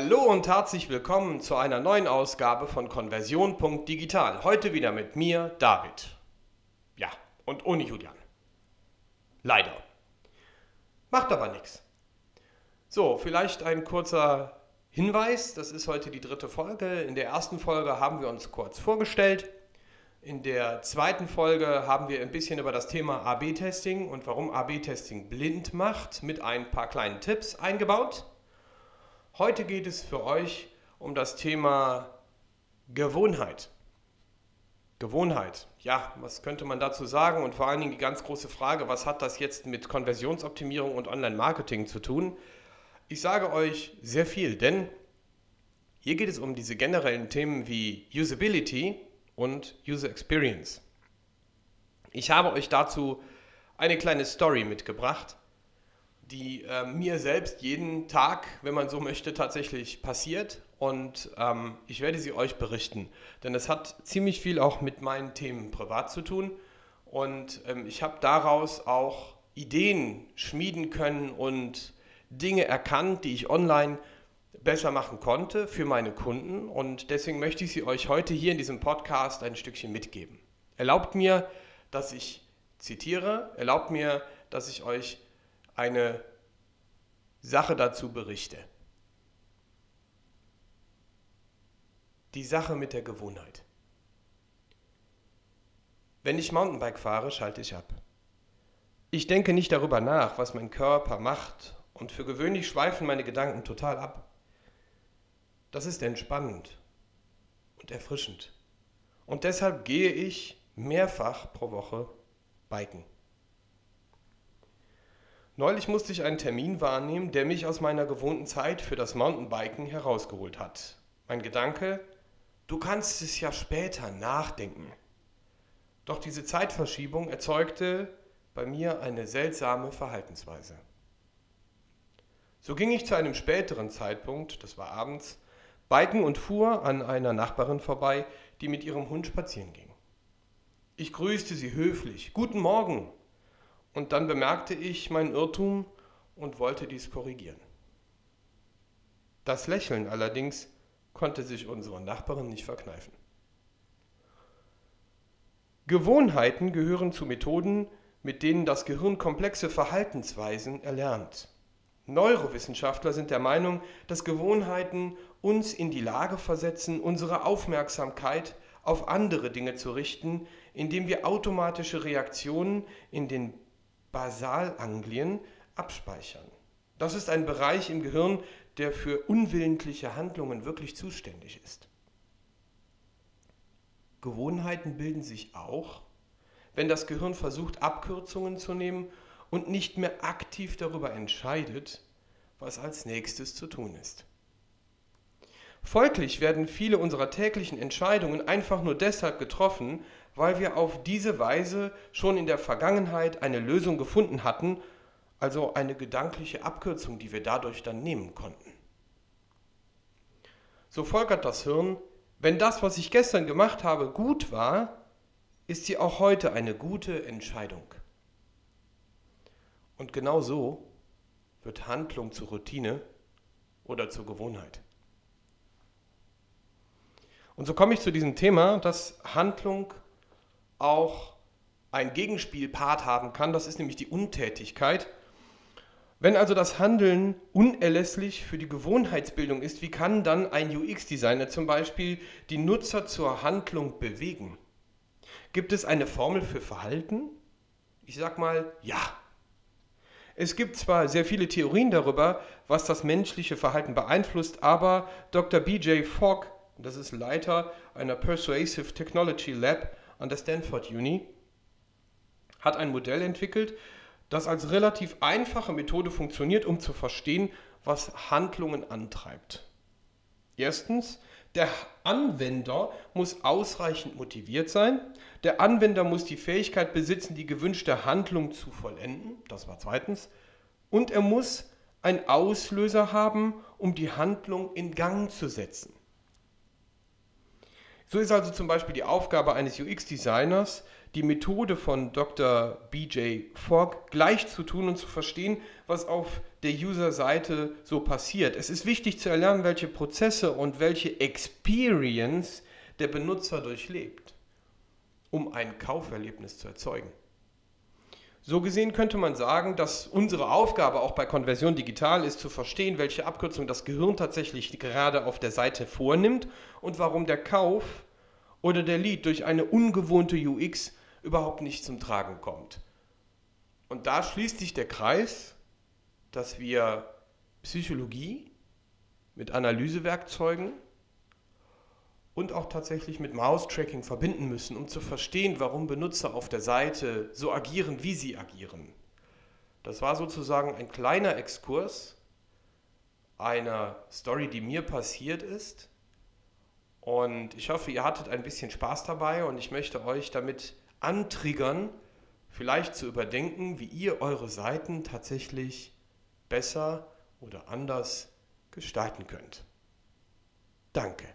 Hallo und herzlich willkommen zu einer neuen Ausgabe von Konversion.digital. Heute wieder mit mir, David. Ja, und ohne Julian. Leider. Macht aber nichts. So, vielleicht ein kurzer Hinweis. Das ist heute die dritte Folge. In der ersten Folge haben wir uns kurz vorgestellt. In der zweiten Folge haben wir ein bisschen über das Thema AB-Testing und warum AB-Testing blind macht mit ein paar kleinen Tipps eingebaut. Heute geht es für euch um das Thema Gewohnheit. Gewohnheit. Ja, was könnte man dazu sagen? Und vor allen Dingen die ganz große Frage, was hat das jetzt mit Konversionsoptimierung und Online-Marketing zu tun? Ich sage euch sehr viel, denn hier geht es um diese generellen Themen wie Usability und User Experience. Ich habe euch dazu eine kleine Story mitgebracht, die äh, mir selbst jeden Tag, wenn man so möchte, tatsächlich passiert. Und ähm, ich werde sie euch berichten, denn es hat ziemlich viel auch mit meinen Themen privat zu tun. Und ähm, ich habe daraus auch Ideen schmieden können und Dinge erkannt, die ich online besser machen konnte für meine Kunden. Und deswegen möchte ich sie euch heute hier in diesem Podcast ein Stückchen mitgeben. Erlaubt mir, dass ich zitiere, erlaubt mir, dass ich euch eine Sache dazu berichte. Die Sache mit der Gewohnheit. Wenn ich Mountainbike fahre, schalte ich ab. Ich denke nicht darüber nach, was mein Körper macht, und für gewöhnlich schweifen meine Gedanken total ab. Das ist entspannend und erfrischend. Und deshalb gehe ich mehrfach pro Woche biken. Neulich musste ich einen Termin wahrnehmen, der mich aus meiner gewohnten Zeit für das Mountainbiken herausgeholt hat. Mein Gedanke, du kannst es ja später nachdenken. Doch diese Zeitverschiebung erzeugte bei mir eine seltsame Verhaltensweise. So ging ich zu einem späteren Zeitpunkt, das war abends, biken und fuhr an einer Nachbarin vorbei, die mit ihrem Hund spazieren ging. Ich grüßte sie höflich. Guten Morgen, und dann bemerkte ich meinen Irrtum und wollte dies korrigieren. Das Lächeln allerdings konnte sich unsere Nachbarin nicht verkneifen. Gewohnheiten gehören zu Methoden, mit denen das Gehirn komplexe Verhaltensweisen erlernt. Neurowissenschaftler sind der Meinung, dass Gewohnheiten uns in die Lage versetzen, unsere Aufmerksamkeit auf andere Dinge zu richten, indem wir automatische Reaktionen in den Basalanglien abspeichern. Das ist ein Bereich im Gehirn, der für unwillentliche Handlungen wirklich zuständig ist. Gewohnheiten bilden sich auch, wenn das Gehirn versucht, Abkürzungen zu nehmen und nicht mehr aktiv darüber entscheidet, was als nächstes zu tun ist. Folglich werden viele unserer täglichen Entscheidungen einfach nur deshalb getroffen, weil wir auf diese Weise schon in der Vergangenheit eine Lösung gefunden hatten, also eine gedankliche Abkürzung, die wir dadurch dann nehmen konnten. So folgert das Hirn, wenn das, was ich gestern gemacht habe, gut war, ist sie auch heute eine gute Entscheidung. Und genau so wird Handlung zur Routine oder zur Gewohnheit. Und so komme ich zu diesem Thema, dass Handlung auch ein Gegenspielpart haben kann. Das ist nämlich die Untätigkeit. Wenn also das Handeln unerlässlich für die Gewohnheitsbildung ist, wie kann dann ein UX-Designer zum Beispiel die Nutzer zur Handlung bewegen? Gibt es eine Formel für Verhalten? Ich sag mal ja. Es gibt zwar sehr viele Theorien darüber, was das menschliche Verhalten beeinflusst, aber Dr. BJ Fogg, das ist Leiter einer Persuasive Technology Lab, an der Stanford Uni, hat ein Modell entwickelt, das als relativ einfache Methode funktioniert, um zu verstehen, was Handlungen antreibt. Erstens, der Anwender muss ausreichend motiviert sein. Der Anwender muss die Fähigkeit besitzen, die gewünschte Handlung zu vollenden. Das war zweitens. Und er muss einen Auslöser haben, um die Handlung in Gang zu setzen. So ist also zum Beispiel die Aufgabe eines UX-Designers, die Methode von Dr. BJ Fogg gleich zu tun und zu verstehen, was auf der User-Seite so passiert. Es ist wichtig zu erlernen, welche Prozesse und welche Experience der Benutzer durchlebt, um ein Kauferlebnis zu erzeugen. So gesehen könnte man sagen, dass unsere Aufgabe auch bei Konversion digital ist, zu verstehen, welche Abkürzung das Gehirn tatsächlich gerade auf der Seite vornimmt und warum der Kauf oder der Lead durch eine ungewohnte UX überhaupt nicht zum Tragen kommt. Und da schließt sich der Kreis, dass wir Psychologie mit Analysewerkzeugen und auch tatsächlich mit Mouse-Tracking verbinden müssen, um zu verstehen, warum Benutzer auf der Seite so agieren, wie sie agieren. Das war sozusagen ein kleiner Exkurs einer Story, die mir passiert ist. Und ich hoffe, ihr hattet ein bisschen Spaß dabei und ich möchte euch damit antriggern, vielleicht zu überdenken, wie ihr eure Seiten tatsächlich besser oder anders gestalten könnt. Danke.